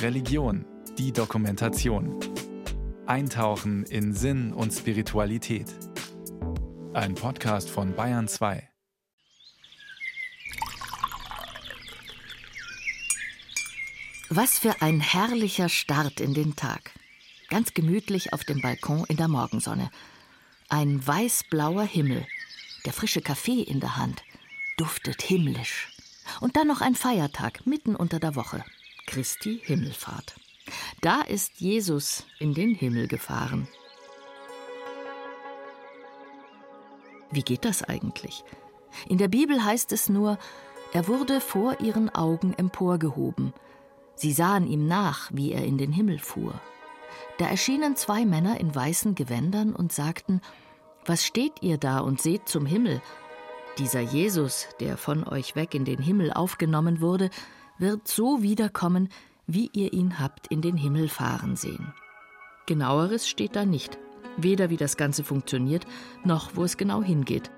Religion, die Dokumentation. Eintauchen in Sinn und Spiritualität. Ein Podcast von Bayern 2. Was für ein herrlicher Start in den Tag. Ganz gemütlich auf dem Balkon in der Morgensonne. Ein weiß-blauer Himmel, der frische Kaffee in der Hand, duftet himmlisch. Und dann noch ein Feiertag mitten unter der Woche. Christi Himmelfahrt. Da ist Jesus in den Himmel gefahren. Wie geht das eigentlich? In der Bibel heißt es nur, er wurde vor ihren Augen emporgehoben. Sie sahen ihm nach, wie er in den Himmel fuhr. Da erschienen zwei Männer in weißen Gewändern und sagten, Was steht ihr da und seht zum Himmel? Dieser Jesus, der von euch weg in den Himmel aufgenommen wurde, wird so wiederkommen, wie ihr ihn habt in den Himmel fahren sehen. Genaueres steht da nicht, weder wie das Ganze funktioniert, noch wo es genau hingeht.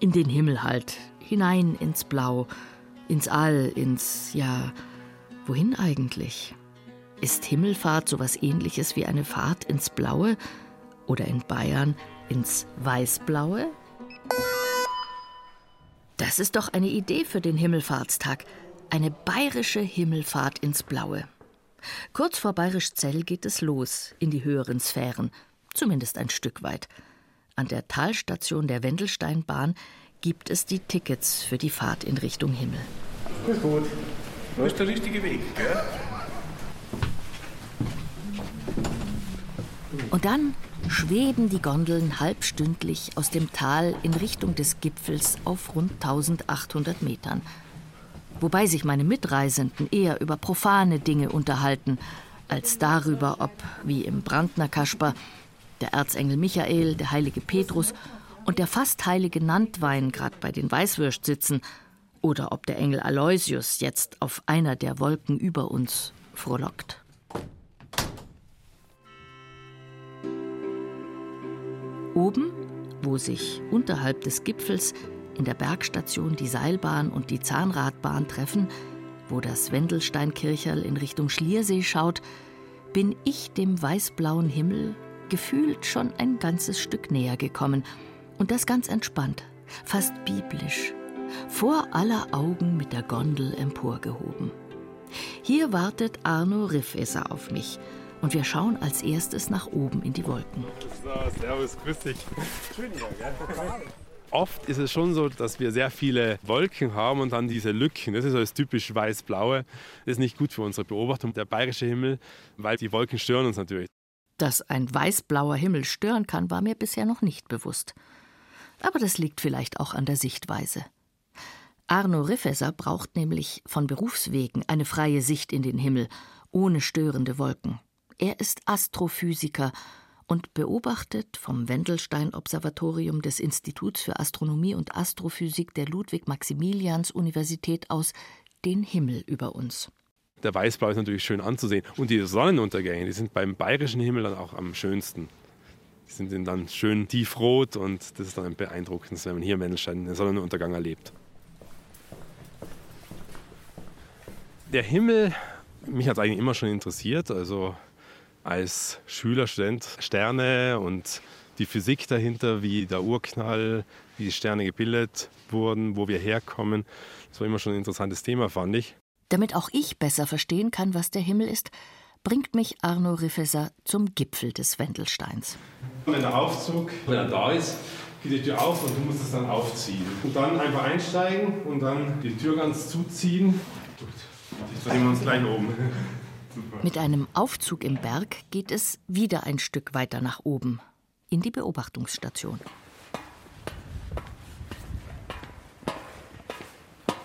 In den Himmel halt, hinein ins Blau, ins All, ins, ja, wohin eigentlich? Ist Himmelfahrt sowas ähnliches wie eine Fahrt ins Blaue oder in Bayern ins Weißblaue? Das ist doch eine Idee für den Himmelfahrtstag. Eine bayerische Himmelfahrt ins Blaue. Kurz vor Bayerisch Zell geht es los in die höheren Sphären, zumindest ein Stück weit. An der Talstation der Wendelsteinbahn gibt es die Tickets für die Fahrt in Richtung Himmel. Ist gut. Das ist der richtige Weg, gell? Und dann schweben die Gondeln halbstündlich aus dem Tal in Richtung des Gipfels auf rund 1800 Metern. Wobei sich meine Mitreisenden eher über profane Dinge unterhalten, als darüber, ob, wie im Brandner Kasper, der Erzengel Michael, der heilige Petrus und der fast heilige Nantwein gerade bei den Weißwürst sitzen, oder ob der Engel Aloysius jetzt auf einer der Wolken über uns frohlockt. Oben, wo sich unterhalb des Gipfels in der Bergstation die Seilbahn und die Zahnradbahn treffen, wo das Wendelsteinkircherl in Richtung Schliersee schaut, bin ich dem weißblauen Himmel gefühlt schon ein ganzes Stück näher gekommen. Und das ganz entspannt, fast biblisch, vor aller Augen mit der Gondel emporgehoben. Hier wartet Arno Riffesser auf mich und wir schauen als erstes nach oben in die Wolken. So, servus, grüß dich. Schön hier, gell? Oft ist es schon so, dass wir sehr viele Wolken haben und dann diese Lücken. Das ist das typisch weiß-blaue. Das ist nicht gut für unsere Beobachtung, der bayerische Himmel, weil die Wolken stören uns natürlich. Dass ein weiß-blauer Himmel stören kann, war mir bisher noch nicht bewusst. Aber das liegt vielleicht auch an der Sichtweise. Arno Riffesser braucht nämlich von Berufswegen eine freie Sicht in den Himmel, ohne störende Wolken. Er ist Astrophysiker und beobachtet vom Wendelstein-Observatorium des Instituts für Astronomie und Astrophysik der Ludwig-Maximilians-Universität aus den Himmel über uns. Der Weißblau ist natürlich schön anzusehen. Und die Sonnenuntergänge, die sind beim bayerischen Himmel dann auch am schönsten. Die sind dann schön tiefrot und das ist dann beeindruckend, wenn man hier im Wendelstein den Sonnenuntergang erlebt. Der Himmel, mich hat es eigentlich immer schon interessiert. Also als Schüler, Student Sterne und die Physik dahinter, wie der Urknall, wie die Sterne gebildet wurden, wo wir herkommen. Das war immer schon ein interessantes Thema, fand ich. Damit auch ich besser verstehen kann, was der Himmel ist, bringt mich Arno Riffeser zum Gipfel des Wendelsteins. Wenn der Aufzug, wenn er da ist, geht die Tür auf und du musst es dann aufziehen. Und dann einfach einsteigen und dann die Tür ganz zuziehen. Gut, jetzt sehen wir uns gleich oben. Mit einem Aufzug im Berg geht es wieder ein Stück weiter nach oben, in die Beobachtungsstation.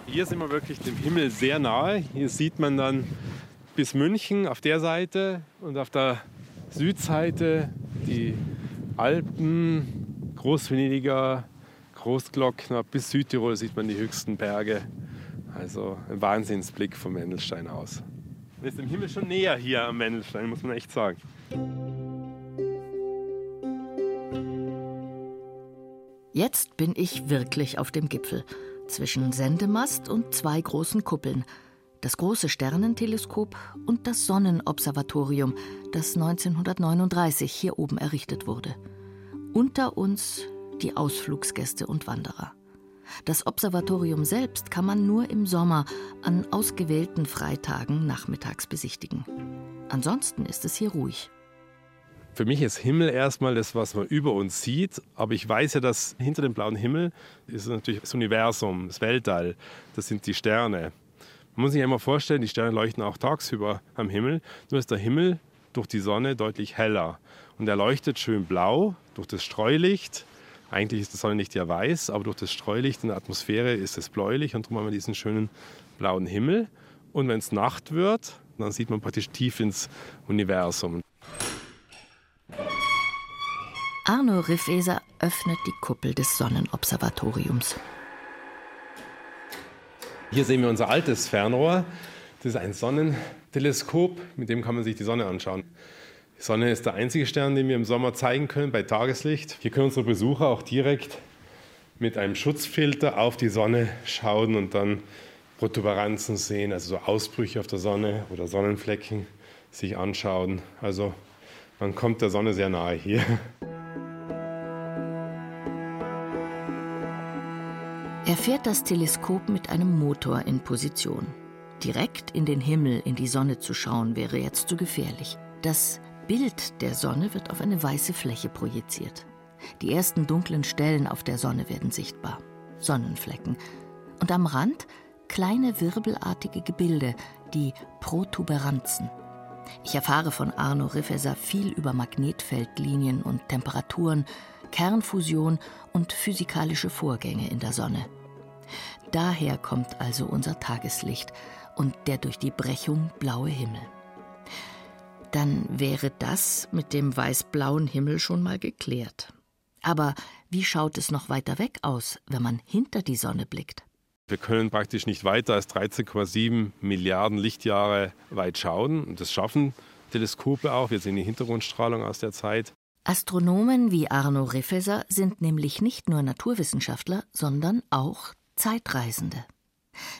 Hier sind wir wirklich dem Himmel sehr nahe. Hier sieht man dann bis München auf der Seite und auf der Südseite die Alpen, Großvenediger, Großglockner, bis Südtirol sieht man die höchsten Berge. Also ein Wahnsinnsblick vom Wendelstein aus. Man ist im Himmel schon näher hier am Wendelstein, muss man echt sagen. Jetzt bin ich wirklich auf dem Gipfel, zwischen Sendemast und zwei großen Kuppeln. das große Sternenteleskop und das Sonnenobservatorium, das 1939 hier oben errichtet wurde. Unter uns die Ausflugsgäste und Wanderer. Das Observatorium selbst kann man nur im Sommer an ausgewählten Freitagen nachmittags besichtigen. Ansonsten ist es hier ruhig. Für mich ist Himmel erstmal das, was man über uns sieht. Aber ich weiß ja, dass hinter dem blauen Himmel ist natürlich das Universum, das Weltall. Das sind die Sterne. Man muss sich einmal vorstellen, die Sterne leuchten auch tagsüber am Himmel. Nur ist der Himmel durch die Sonne deutlich heller. Und er leuchtet schön blau durch das Streulicht. Eigentlich ist das Sonnenlicht ja weiß, aber durch das Streulicht in der Atmosphäre ist es bläulich und darum haben wir diesen schönen blauen Himmel. Und wenn es Nacht wird, dann sieht man praktisch tief ins Universum. Arno Riffeser öffnet die Kuppel des Sonnenobservatoriums. Hier sehen wir unser altes Fernrohr. Das ist ein Sonnenteleskop, mit dem kann man sich die Sonne anschauen. Sonne ist der einzige Stern, den wir im Sommer zeigen können bei Tageslicht. Hier können unsere Besucher auch direkt mit einem Schutzfilter auf die Sonne schauen und dann Protuberanzen sehen, also so Ausbrüche auf der Sonne oder Sonnenflecken sich anschauen. Also man kommt der Sonne sehr nahe hier. Er fährt das Teleskop mit einem Motor in Position. Direkt in den Himmel, in die Sonne zu schauen, wäre jetzt zu gefährlich. Das Bild der Sonne wird auf eine weiße Fläche projiziert. Die ersten dunklen Stellen auf der Sonne werden sichtbar. Sonnenflecken. Und am Rand kleine wirbelartige Gebilde, die Protuberanzen. Ich erfahre von Arno Riffeser viel über Magnetfeldlinien und Temperaturen, Kernfusion und physikalische Vorgänge in der Sonne. Daher kommt also unser Tageslicht und der durch die Brechung blaue Himmel. Dann wäre das mit dem weiß-blauen Himmel schon mal geklärt. Aber wie schaut es noch weiter weg aus, wenn man hinter die Sonne blickt? Wir können praktisch nicht weiter als 13,7 Milliarden Lichtjahre weit schauen. Und das schaffen Teleskope auch. Wir sehen die Hintergrundstrahlung aus der Zeit. Astronomen wie Arno Riffeser sind nämlich nicht nur Naturwissenschaftler, sondern auch Zeitreisende.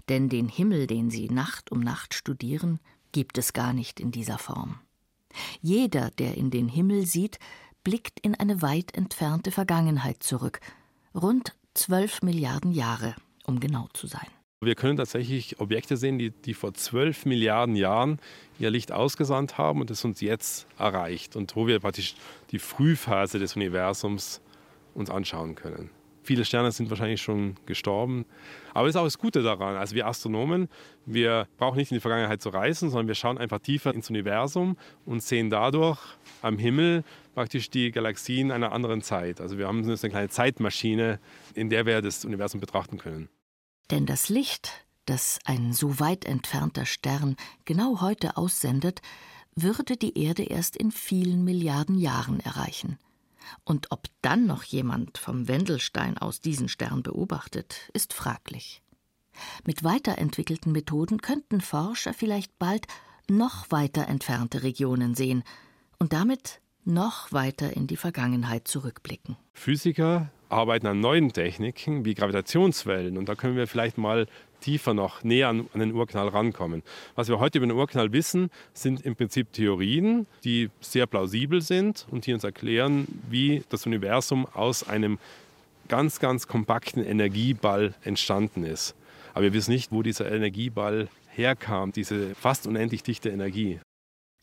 Denn den Himmel, den sie Nacht um Nacht studieren, gibt es gar nicht in dieser Form. Jeder, der in den Himmel sieht, blickt in eine weit entfernte Vergangenheit zurück, rund zwölf Milliarden Jahre, um genau zu sein. Wir können tatsächlich Objekte sehen, die, die vor 12 Milliarden Jahren ihr Licht ausgesandt haben und es uns jetzt erreicht und wo wir praktisch die Frühphase des Universums uns anschauen können. Viele Sterne sind wahrscheinlich schon gestorben. Aber das ist auch das Gute daran. Also wir Astronomen, wir brauchen nicht in die Vergangenheit zu reisen, sondern wir schauen einfach tiefer ins Universum und sehen dadurch am Himmel praktisch die Galaxien einer anderen Zeit. Also wir haben jetzt eine kleine Zeitmaschine, in der wir das Universum betrachten können. Denn das Licht, das ein so weit entfernter Stern genau heute aussendet, würde die Erde erst in vielen Milliarden Jahren erreichen. Und ob dann noch jemand vom Wendelstein aus diesen Stern beobachtet, ist fraglich. Mit weiterentwickelten Methoden könnten Forscher vielleicht bald noch weiter entfernte Regionen sehen und damit noch weiter in die Vergangenheit zurückblicken. Physiker arbeiten an neuen Techniken wie Gravitationswellen und da können wir vielleicht mal tiefer noch näher an, den Urknall rankommen. Was wir heute über den Urknall wissen, sind im Prinzip Theorien, die sehr plausibel sind und die uns erklären, wie das Universum aus einem ganz, ganz kompakten Energieball entstanden ist. Aber wir wissen nicht, wo dieser Energieball herkam, diese fast unendlich dichte Energie.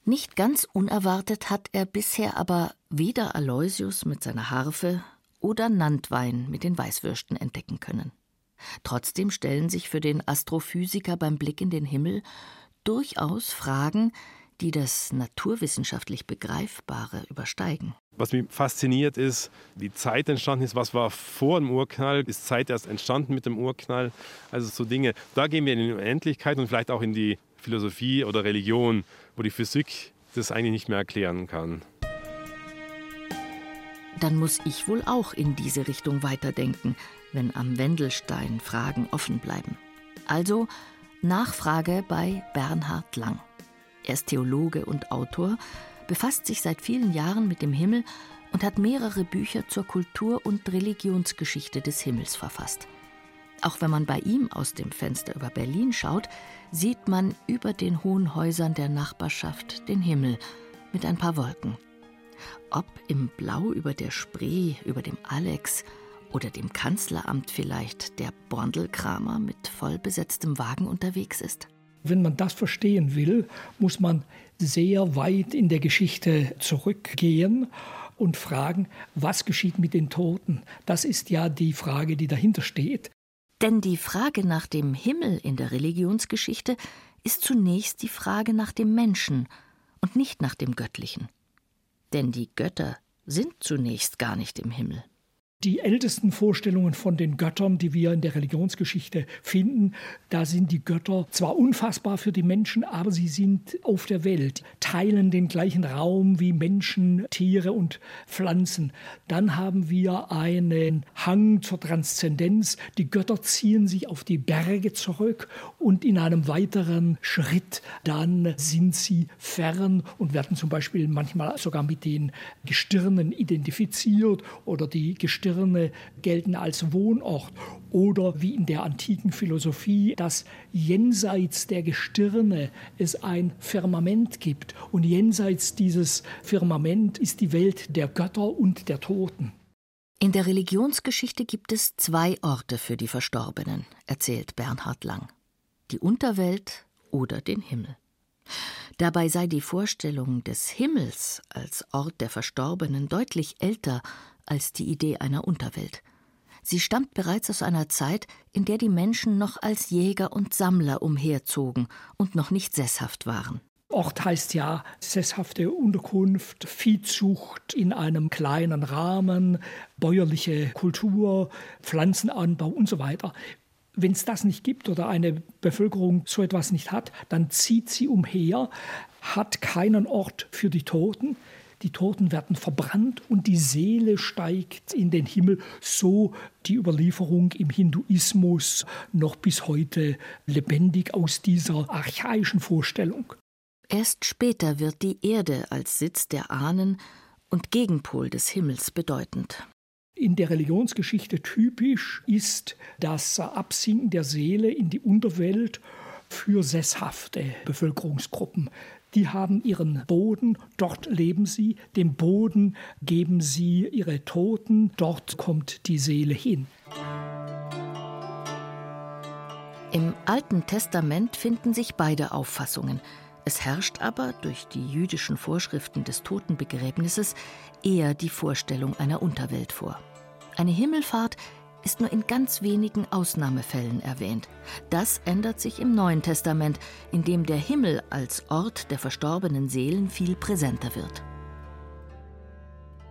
Nicht ganz unerwartet hat er bisher aber weder Aloysius mit seiner Harfe oder Nantwein mit den Weißwürsten entdecken können. Trotzdem stellen sich für den Astrophysiker beim Blick in den Himmel durchaus Fragen, die das naturwissenschaftlich Begreifbare übersteigen. Was mich fasziniert ist, wie Zeit entstanden ist, was war vor dem Urknall, ist Zeit erst entstanden mit dem Urknall, also so Dinge. Da gehen wir in die Unendlichkeit und vielleicht auch in die Philosophie oder Religion, wo die Physik das eigentlich nicht mehr erklären kann dann muss ich wohl auch in diese Richtung weiterdenken, wenn am Wendelstein Fragen offen bleiben. Also Nachfrage bei Bernhard Lang. Er ist Theologe und Autor, befasst sich seit vielen Jahren mit dem Himmel und hat mehrere Bücher zur Kultur- und Religionsgeschichte des Himmels verfasst. Auch wenn man bei ihm aus dem Fenster über Berlin schaut, sieht man über den hohen Häusern der Nachbarschaft den Himmel mit ein paar Wolken. Ob im Blau über der Spree, über dem Alex oder dem Kanzleramt vielleicht der Borndelkramer mit vollbesetztem Wagen unterwegs ist? Wenn man das verstehen will, muss man sehr weit in der Geschichte zurückgehen und fragen, was geschieht mit den Toten? Das ist ja die Frage, die dahinter steht. Denn die Frage nach dem Himmel in der Religionsgeschichte ist zunächst die Frage nach dem Menschen und nicht nach dem Göttlichen. Denn die Götter sind zunächst gar nicht im Himmel. Die ältesten Vorstellungen von den Göttern, die wir in der Religionsgeschichte finden, da sind die Götter zwar unfassbar für die Menschen, aber sie sind auf der Welt, teilen den gleichen Raum wie Menschen, Tiere und Pflanzen. Dann haben wir einen Hang zur Transzendenz. Die Götter ziehen sich auf die Berge zurück und in einem weiteren Schritt dann sind sie fern und werden zum Beispiel manchmal sogar mit den Gestirnen identifiziert oder die Gestirne Gestirne gelten als Wohnort oder wie in der antiken Philosophie, dass jenseits der Gestirne es ein Firmament gibt und jenseits dieses Firmament ist die Welt der Götter und der Toten. In der Religionsgeschichte gibt es zwei Orte für die Verstorbenen, erzählt Bernhard Lang. Die Unterwelt oder den Himmel. Dabei sei die Vorstellung des Himmels als Ort der Verstorbenen deutlich älter als die Idee einer Unterwelt. Sie stammt bereits aus einer Zeit, in der die Menschen noch als Jäger und Sammler umherzogen und noch nicht sesshaft waren. Ort heißt ja sesshafte Unterkunft, Viehzucht in einem kleinen Rahmen, bäuerliche Kultur, Pflanzenanbau und so weiter. Wenn es das nicht gibt oder eine Bevölkerung so etwas nicht hat, dann zieht sie umher, hat keinen Ort für die Toten, die Toten werden verbrannt und die Seele steigt in den Himmel, so die Überlieferung im Hinduismus noch bis heute lebendig aus dieser archaischen Vorstellung. Erst später wird die Erde als Sitz der Ahnen und Gegenpol des Himmels bedeutend. In der Religionsgeschichte typisch ist das Absinken der Seele in die Unterwelt für sesshafte Bevölkerungsgruppen. Die haben ihren Boden, dort leben sie, dem Boden geben sie ihre Toten, dort kommt die Seele hin. Im Alten Testament finden sich beide Auffassungen. Es herrscht aber durch die jüdischen Vorschriften des Totenbegräbnisses eher die Vorstellung einer Unterwelt vor. Eine Himmelfahrt ist nur in ganz wenigen Ausnahmefällen erwähnt. Das ändert sich im Neuen Testament, in dem der Himmel als Ort der verstorbenen Seelen viel präsenter wird.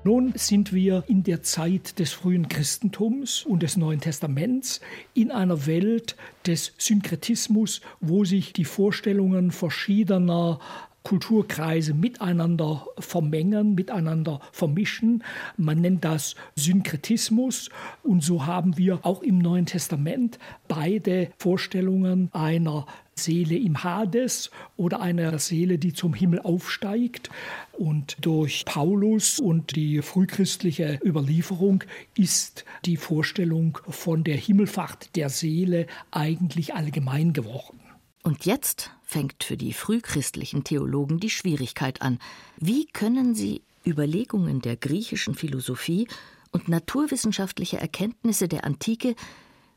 Nun sind wir in der Zeit des frühen Christentums und des Neuen Testaments in einer Welt des Synkretismus, wo sich die Vorstellungen verschiedener Kulturkreise miteinander vermengen, miteinander vermischen. Man nennt das Synkretismus. Und so haben wir auch im Neuen Testament beide Vorstellungen einer Seele im Hades oder einer Seele, die zum Himmel aufsteigt. Und durch Paulus und die frühchristliche Überlieferung ist die Vorstellung von der Himmelfahrt der Seele eigentlich allgemein geworden. Und jetzt fängt für die frühchristlichen Theologen die Schwierigkeit an. Wie können sie Überlegungen der griechischen Philosophie und naturwissenschaftliche Erkenntnisse der Antike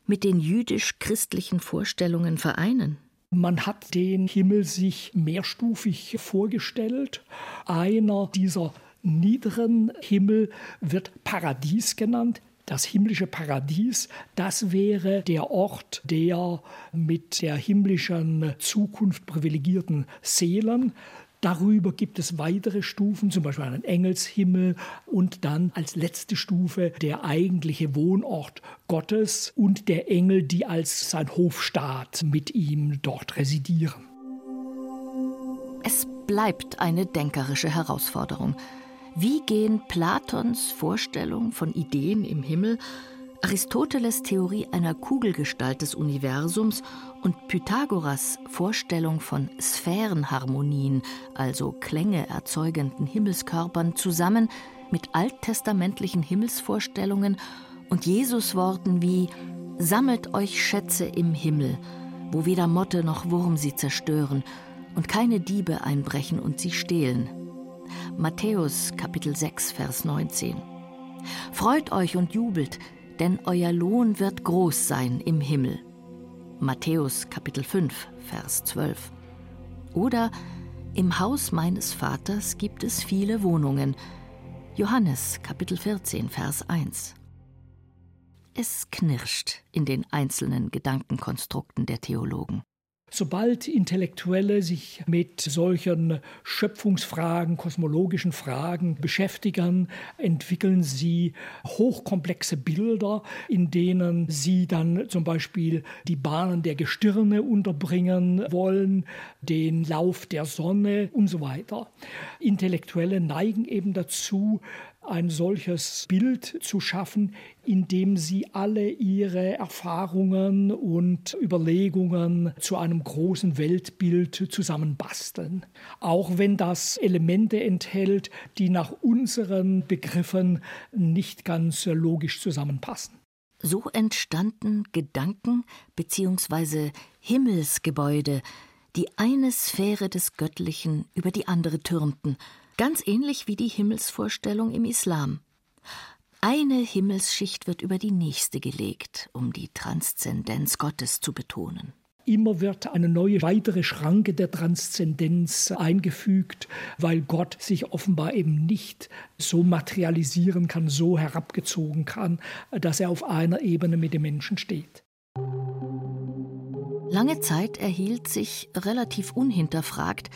mit den jüdisch-christlichen Vorstellungen vereinen? Man hat den Himmel sich mehrstufig vorgestellt. Einer dieser niederen Himmel wird Paradies genannt das himmlische Paradies, das wäre der Ort der mit der himmlischen Zukunft privilegierten Seelen. Darüber gibt es weitere Stufen, zum Beispiel einen Engelshimmel und dann als letzte Stufe der eigentliche Wohnort Gottes und der Engel, die als sein Hofstaat mit ihm dort residieren. Es bleibt eine denkerische Herausforderung. Wie gehen Platons Vorstellung von Ideen im Himmel, Aristoteles Theorie einer Kugelgestalt des Universums und Pythagoras Vorstellung von Sphärenharmonien, also Klänge erzeugenden Himmelskörpern, zusammen mit alttestamentlichen Himmelsvorstellungen und Jesusworten wie Sammelt euch Schätze im Himmel, wo weder Motte noch Wurm sie zerstören und keine Diebe einbrechen und sie stehlen. Matthäus Kapitel 6, Vers 19. Freut euch und jubelt, denn euer Lohn wird groß sein im Himmel. Matthäus Kapitel 5, Vers 12. Oder im Haus meines Vaters gibt es viele Wohnungen. Johannes Kapitel 14, Vers 1. Es knirscht in den einzelnen Gedankenkonstrukten der Theologen. Sobald Intellektuelle sich mit solchen Schöpfungsfragen, kosmologischen Fragen beschäftigen, entwickeln sie hochkomplexe Bilder, in denen sie dann zum Beispiel die Bahnen der Gestirne unterbringen wollen, den Lauf der Sonne und so weiter. Intellektuelle neigen eben dazu, ein solches Bild zu schaffen, in dem sie alle ihre Erfahrungen und Überlegungen zu einem großen Weltbild zusammenbasteln. Auch wenn das Elemente enthält, die nach unseren Begriffen nicht ganz logisch zusammenpassen. So entstanden Gedanken bzw. Himmelsgebäude, die eine Sphäre des Göttlichen über die andere türmten Ganz ähnlich wie die Himmelsvorstellung im Islam. Eine Himmelsschicht wird über die nächste gelegt, um die Transzendenz Gottes zu betonen. Immer wird eine neue weitere Schranke der Transzendenz eingefügt, weil Gott sich offenbar eben nicht so materialisieren kann, so herabgezogen kann, dass er auf einer Ebene mit dem Menschen steht. Lange Zeit erhielt sich relativ unhinterfragt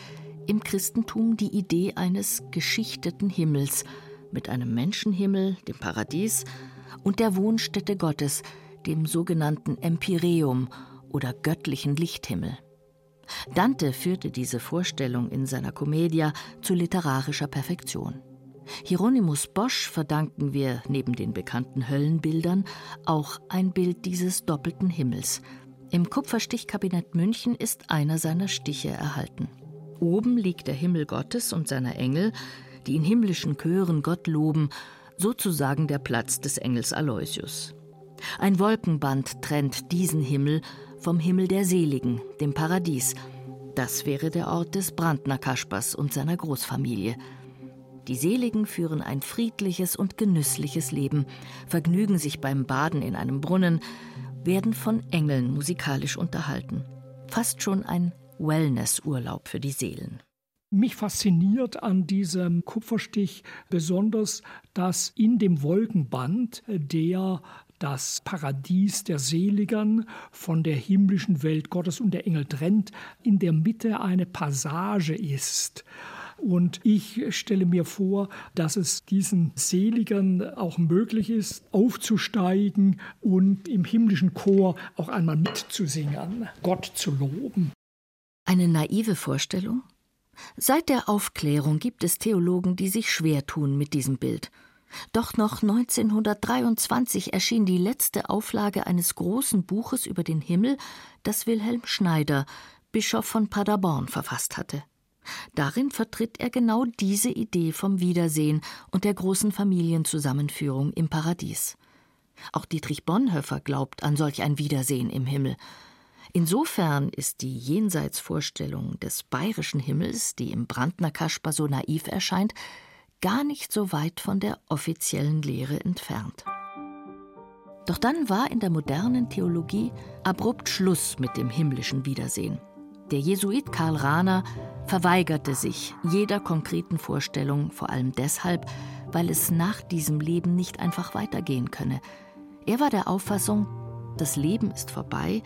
im Christentum die Idee eines geschichteten Himmels mit einem Menschenhimmel, dem Paradies, und der Wohnstätte Gottes, dem sogenannten Empyreum oder göttlichen Lichthimmel. Dante führte diese Vorstellung in seiner Commedia zu literarischer Perfektion. Hieronymus Bosch verdanken wir neben den bekannten Höllenbildern auch ein Bild dieses doppelten Himmels. Im Kupferstichkabinett München ist einer seiner Stiche erhalten. Oben liegt der Himmel Gottes und seiner Engel, die in himmlischen Chören Gott loben, sozusagen der Platz des Engels Aloysius. Ein Wolkenband trennt diesen Himmel vom Himmel der Seligen, dem Paradies. Das wäre der Ort des Brandner Kaspers und seiner Großfamilie. Die Seligen führen ein friedliches und genüssliches Leben, vergnügen sich beim Baden in einem Brunnen, werden von Engeln musikalisch unterhalten. Fast schon ein Wellnessurlaub für die Seelen. Mich fasziniert an diesem Kupferstich besonders, dass in dem Wolkenband, der das Paradies der Seligen von der himmlischen Welt Gottes und der Engel trennt, in der Mitte eine Passage ist. Und ich stelle mir vor, dass es diesen Seligen auch möglich ist, aufzusteigen und im himmlischen Chor auch einmal mitzusingen, Gott zu loben. Eine naive Vorstellung? Seit der Aufklärung gibt es Theologen, die sich schwer tun mit diesem Bild. Doch noch 1923 erschien die letzte Auflage eines großen Buches über den Himmel, das Wilhelm Schneider, Bischof von Paderborn, verfasst hatte. Darin vertritt er genau diese Idee vom Wiedersehen und der großen Familienzusammenführung im Paradies. Auch Dietrich Bonhoeffer glaubt an solch ein Wiedersehen im Himmel. Insofern ist die Jenseitsvorstellung des bayerischen Himmels, die im Brandner Kasper so naiv erscheint, gar nicht so weit von der offiziellen Lehre entfernt. Doch dann war in der modernen Theologie abrupt Schluss mit dem himmlischen Wiedersehen. Der Jesuit Karl Rahner verweigerte sich jeder konkreten Vorstellung, vor allem deshalb, weil es nach diesem Leben nicht einfach weitergehen könne. Er war der Auffassung, das Leben ist vorbei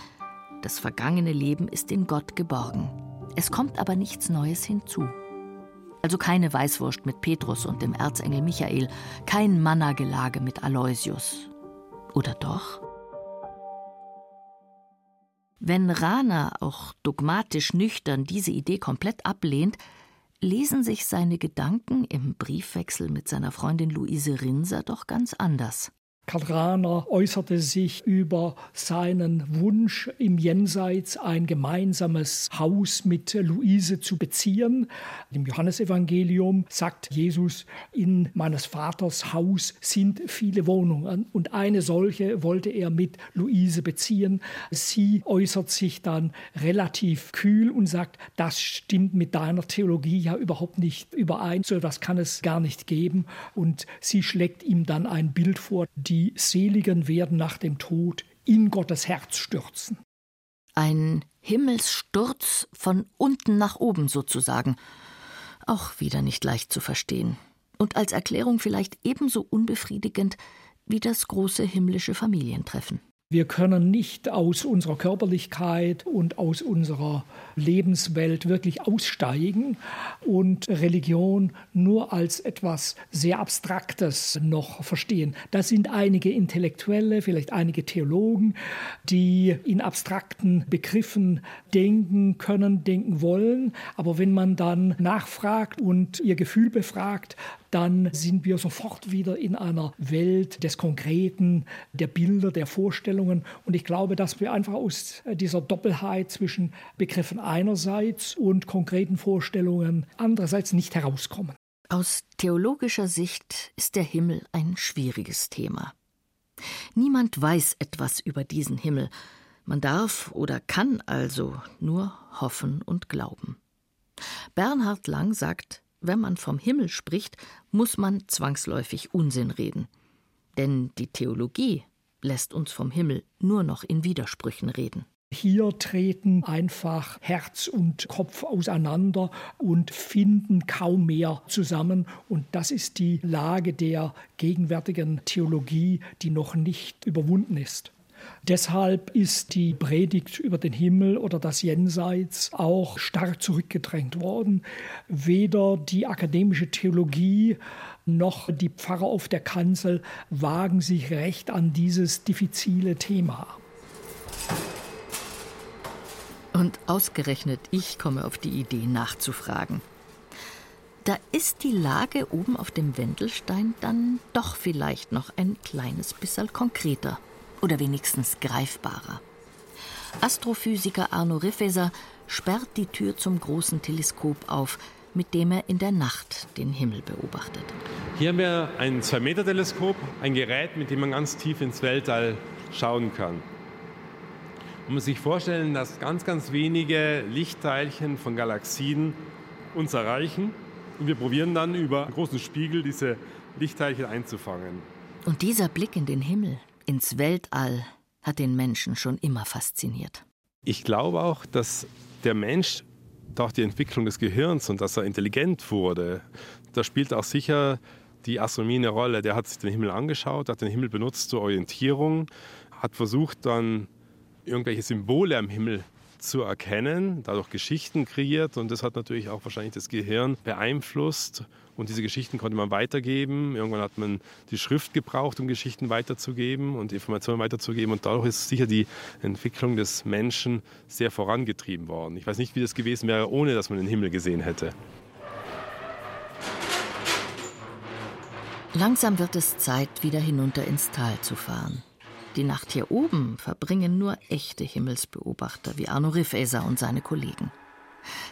das vergangene Leben ist in Gott geborgen. Es kommt aber nichts Neues hinzu. Also keine Weißwurst mit Petrus und dem Erzengel Michael, kein Mannagelage mit Aloysius. Oder doch? Wenn Rana auch dogmatisch nüchtern diese Idee komplett ablehnt, lesen sich seine Gedanken im Briefwechsel mit seiner Freundin Luise Rinser doch ganz anders. Karl Rahner äußerte sich über seinen Wunsch, im Jenseits ein gemeinsames Haus mit Luise zu beziehen. Im Johannesevangelium sagt Jesus, in meines Vaters Haus sind viele Wohnungen und eine solche wollte er mit Luise beziehen. Sie äußert sich dann relativ kühl und sagt, das stimmt mit deiner Theologie ja überhaupt nicht überein, so etwas kann es gar nicht geben. Und sie schlägt ihm dann ein Bild vor, die Seligen werden nach dem Tod in Gottes Herz stürzen. Ein Himmelssturz von unten nach oben sozusagen. Auch wieder nicht leicht zu verstehen. Und als Erklärung vielleicht ebenso unbefriedigend wie das große himmlische Familientreffen. Wir können nicht aus unserer Körperlichkeit und aus unserer Lebenswelt wirklich aussteigen und Religion nur als etwas sehr Abstraktes noch verstehen. Da sind einige Intellektuelle, vielleicht einige Theologen, die in abstrakten Begriffen denken können, denken wollen. Aber wenn man dann nachfragt und ihr Gefühl befragt, dann sind wir sofort wieder in einer Welt des Konkreten, der Bilder, der Vorstellungen. Und ich glaube, dass wir einfach aus dieser Doppelheit zwischen Begriffen einerseits und konkreten Vorstellungen andererseits nicht herauskommen. Aus theologischer Sicht ist der Himmel ein schwieriges Thema. Niemand weiß etwas über diesen Himmel. Man darf oder kann also nur hoffen und glauben. Bernhard Lang sagt, wenn man vom Himmel spricht, muss man zwangsläufig Unsinn reden. Denn die Theologie lässt uns vom Himmel nur noch in Widersprüchen reden. Hier treten einfach Herz und Kopf auseinander und finden kaum mehr zusammen. Und das ist die Lage der gegenwärtigen Theologie, die noch nicht überwunden ist. Deshalb ist die Predigt über den Himmel oder das Jenseits auch stark zurückgedrängt worden. Weder die akademische Theologie noch die Pfarrer auf der Kanzel wagen sich recht an dieses diffizile Thema. Und ausgerechnet ich komme auf die Idee nachzufragen. Da ist die Lage oben auf dem Wendelstein dann doch vielleicht noch ein kleines bisschen konkreter oder wenigstens greifbarer. Astrophysiker Arno Riffeser sperrt die Tür zum großen Teleskop auf, mit dem er in der Nacht den Himmel beobachtet. Hier haben wir ein 2-Meter-Teleskop, ein Gerät, mit dem man ganz tief ins Weltall schauen kann. Man muss sich vorstellen, dass ganz, ganz wenige Lichtteilchen von Galaxien uns erreichen. Und wir probieren dann über einen großen Spiegel diese Lichtteilchen einzufangen. Und dieser Blick in den Himmel, ins Weltall hat den Menschen schon immer fasziniert. Ich glaube auch, dass der Mensch durch die Entwicklung des Gehirns und dass er intelligent wurde, da spielt auch sicher die Astronomie eine Rolle. Der hat sich den Himmel angeschaut, hat den Himmel benutzt zur Orientierung, hat versucht dann irgendwelche Symbole am Himmel zu erkennen, dadurch Geschichten kreiert und das hat natürlich auch wahrscheinlich das Gehirn beeinflusst und diese Geschichten konnte man weitergeben. Irgendwann hat man die Schrift gebraucht, um Geschichten weiterzugeben und Informationen weiterzugeben und dadurch ist sicher die Entwicklung des Menschen sehr vorangetrieben worden. Ich weiß nicht, wie das gewesen wäre, ohne dass man den Himmel gesehen hätte. Langsam wird es Zeit, wieder hinunter ins Tal zu fahren. Die Nacht hier oben verbringen nur echte Himmelsbeobachter wie Arno Riffeser und seine Kollegen.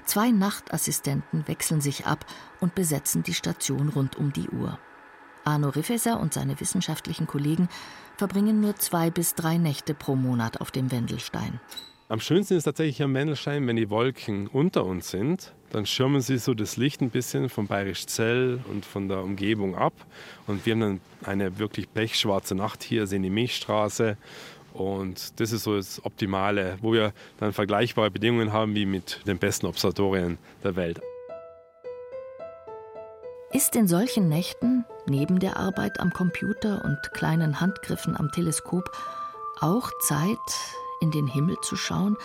Zwei Nachtassistenten wechseln sich ab und besetzen die Station rund um die Uhr. Arno Riffeser und seine wissenschaftlichen Kollegen verbringen nur zwei bis drei Nächte pro Monat auf dem Wendelstein. Am schönsten ist tatsächlich am Wendelstein, wenn die Wolken unter uns sind, dann schirmen sie so das Licht ein bisschen vom Bayerisch Zell und von der Umgebung ab. Und wir haben dann eine wirklich blechschwarze Nacht hier, sehen die Milchstraße. Und das ist so das Optimale, wo wir dann vergleichbare Bedingungen haben wie mit den besten Observatorien der Welt. Ist in solchen Nächten, neben der Arbeit am Computer und kleinen Handgriffen am Teleskop, auch Zeit, in den Himmel zu schauen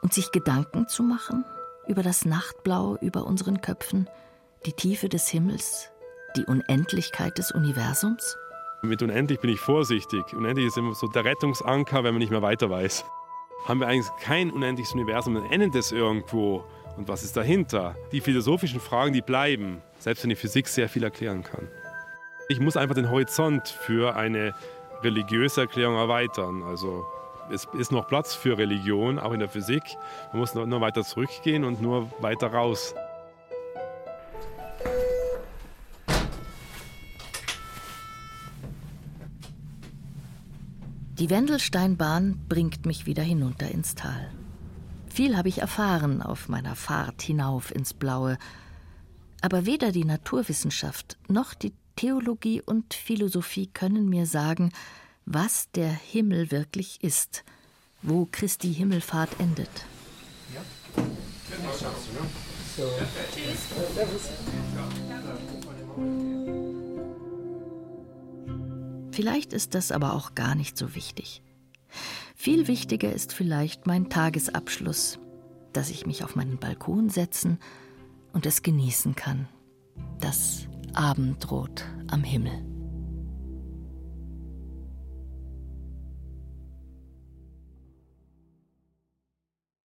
und sich Gedanken zu machen über das Nachtblau über unseren Köpfen, die Tiefe des Himmels, die Unendlichkeit des Universums? Mit unendlich bin ich vorsichtig. Unendlich ist immer so der Rettungsanker, wenn man nicht mehr weiter weiß. Haben wir eigentlich kein unendliches Universum, dann endet es irgendwo. Und was ist dahinter? Die philosophischen Fragen, die bleiben, selbst wenn die Physik sehr viel erklären kann. Ich muss einfach den Horizont für eine religiöse Erklärung erweitern. Also es ist noch Platz für Religion, auch in der Physik. Man muss nur weiter zurückgehen und nur weiter raus. Die Wendelsteinbahn bringt mich wieder hinunter ins Tal. Viel habe ich erfahren auf meiner Fahrt hinauf ins Blaue. Aber weder die Naturwissenschaft noch die Theologie und Philosophie können mir sagen, was der Himmel wirklich ist, wo Christi Himmelfahrt endet. Vielleicht ist das aber auch gar nicht so wichtig. Viel wichtiger ist vielleicht mein Tagesabschluss, dass ich mich auf meinen Balkon setzen und es genießen kann. Das Abendrot am Himmel.